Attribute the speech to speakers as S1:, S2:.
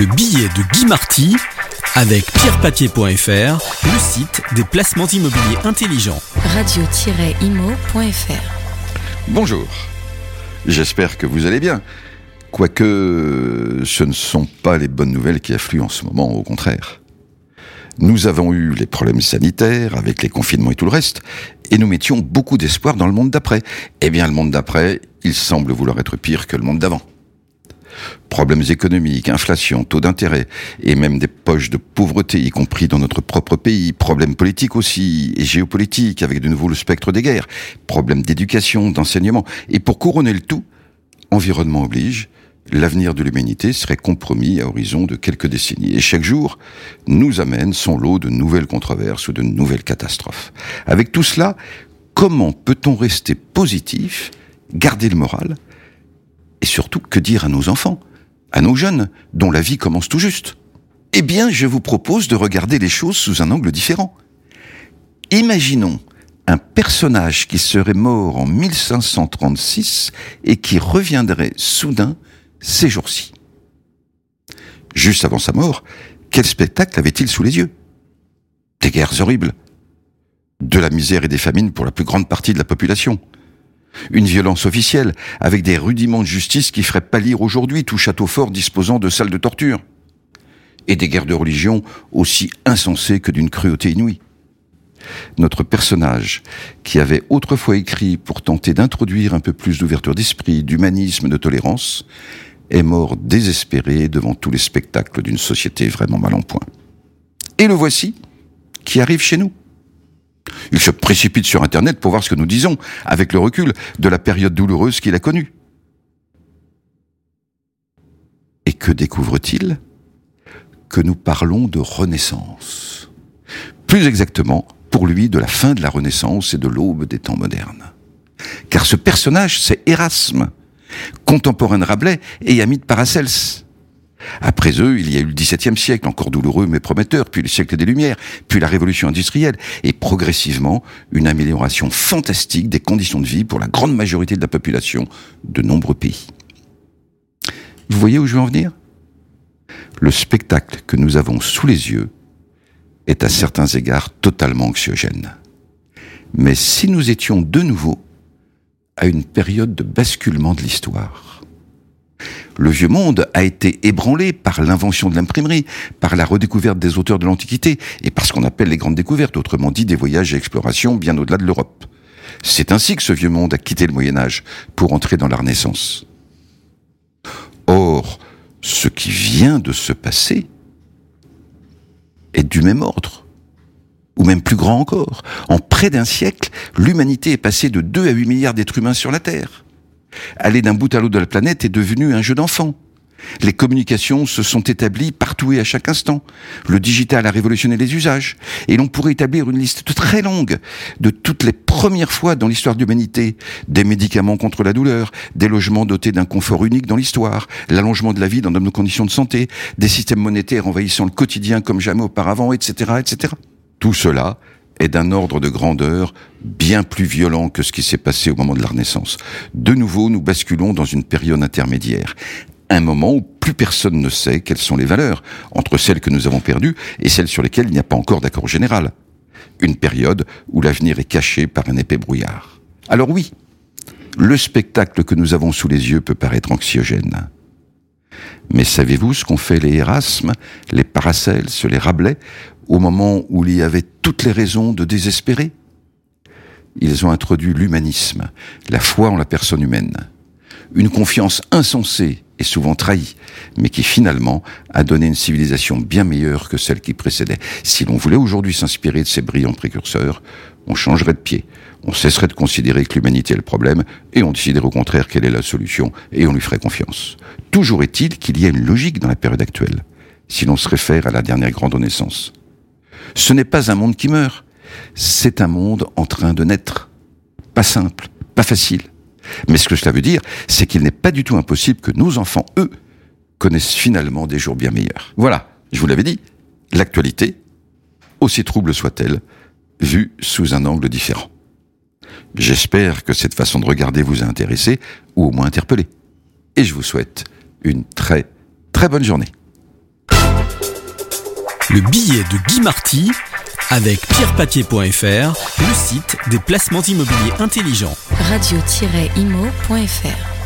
S1: Le billet de Guy Marty avec pierrepapier.fr, le site des placements immobiliers intelligents.
S2: Radio-imo.fr
S3: Bonjour, j'espère que vous allez bien. Quoique ce ne sont pas les bonnes nouvelles qui affluent en ce moment, au contraire. Nous avons eu les problèmes sanitaires avec les confinements et tout le reste, et nous mettions beaucoup d'espoir dans le monde d'après. Eh bien, le monde d'après, il semble vouloir être pire que le monde d'avant. Problèmes économiques, inflation, taux d'intérêt, et même des poches de pauvreté, y compris dans notre propre pays, problèmes politiques aussi, et géopolitiques, avec de nouveau le spectre des guerres, problèmes d'éducation, d'enseignement, et pour couronner le tout, environnement oblige, l'avenir de l'humanité serait compromis à horizon de quelques décennies. Et chaque jour nous amène son lot de nouvelles controverses ou de nouvelles catastrophes. Avec tout cela, comment peut-on rester positif, garder le moral, et surtout que dire à nos enfants, à nos jeunes, dont la vie commence tout juste? Eh bien, je vous propose de regarder les choses sous un angle différent. Imaginons un personnage qui serait mort en 1536 et qui reviendrait soudain ces jours-ci. Juste avant sa mort, quel spectacle avait-il sous les yeux? Des guerres horribles, de la misère et des famines pour la plus grande partie de la population, une violence officielle, avec des rudiments de justice qui feraient pâlir aujourd'hui tout château fort disposant de salles de torture, et des guerres de religion aussi insensées que d'une cruauté inouïe. Notre personnage, qui avait autrefois écrit pour tenter d'introduire un peu plus d'ouverture d'esprit, d'humanisme, de tolérance, est mort désespéré devant tous les spectacles d'une société vraiment mal en point. Et le voici, qui arrive chez nous. Il se précipite sur Internet pour voir ce que nous disons, avec le recul de la période douloureuse qu'il a connue. Et que découvre-t-il? Que nous parlons de Renaissance. Plus exactement, pour lui, de la fin de la Renaissance et de l'aube des temps modernes. Car ce personnage, c'est Erasme, contemporain de Rabelais et ami de Paracelse. Après eux, il y a eu le XVIIe siècle, encore douloureux mais prometteur, puis le siècle des Lumières, puis la Révolution industrielle, et progressivement une amélioration fantastique des conditions de vie pour la grande majorité de la population de nombreux pays. Vous voyez où je veux en venir? Le spectacle que nous avons sous les yeux est à certains égards totalement anxiogène. Mais si nous étions de nouveau à une période de basculement de l'histoire. Le vieux monde a été ébranlé par l'invention de l'imprimerie, par la redécouverte des auteurs de l'Antiquité et par ce qu'on appelle les grandes découvertes, autrement dit des voyages et explorations bien au-delà de l'Europe. C'est ainsi que ce vieux monde a quitté le Moyen Âge pour entrer dans la Renaissance. Or, ce qui vient de se passer est du même ordre ou même plus grand encore. En près d'un siècle, l'humanité est passée de 2 à 8 milliards d'êtres humains sur la Terre. Aller d'un bout à l'autre de la planète est devenu un jeu d'enfant. Les communications se sont établies partout et à chaque instant. Le digital a révolutionné les usages. Et l'on pourrait établir une liste très longue de toutes les premières fois dans l'histoire de l'humanité. Des médicaments contre la douleur, des logements dotés d'un confort unique dans l'histoire, l'allongement de la vie dans nos conditions de santé, des systèmes monétaires envahissant le quotidien comme jamais auparavant, etc., etc. Tout cela est d'un ordre de grandeur bien plus violent que ce qui s'est passé au moment de la Renaissance. De nouveau, nous basculons dans une période intermédiaire. Un moment où plus personne ne sait quelles sont les valeurs entre celles que nous avons perdues et celles sur lesquelles il n'y a pas encore d'accord général. Une période où l'avenir est caché par un épais brouillard. Alors oui, le spectacle que nous avons sous les yeux peut paraître anxiogène. Mais savez-vous ce qu'ont fait les Erasmes, les Paracels, les Rabelais au moment où il y avait toutes les raisons de désespérer Ils ont introduit l'humanisme, la foi en la personne humaine. Une confiance insensée et souvent trahie, mais qui finalement a donné une civilisation bien meilleure que celle qui précédait. Si l'on voulait aujourd'hui s'inspirer de ces brillants précurseurs, on changerait de pied, on cesserait de considérer que l'humanité est le problème, et on déciderait au contraire quelle est la solution, et on lui ferait confiance. Toujours est-il qu'il y a une logique dans la période actuelle, si l'on se réfère à la dernière grande renaissance. Ce n'est pas un monde qui meurt, c'est un monde en train de naître. Pas simple, pas facile. Mais ce que cela veut dire, c'est qu'il n'est pas du tout impossible que nos enfants, eux, connaissent finalement des jours bien meilleurs. Voilà, je vous l'avais dit, l'actualité, aussi trouble soit-elle, vue sous un angle différent. J'espère que cette façon de regarder vous a intéressé, ou au moins interpellé. Et je vous souhaite une très, très bonne journée.
S1: Le billet de Guy Marty avec pierrepapier.fr, le site des placements immobiliers intelligents.
S2: Radio-imo.fr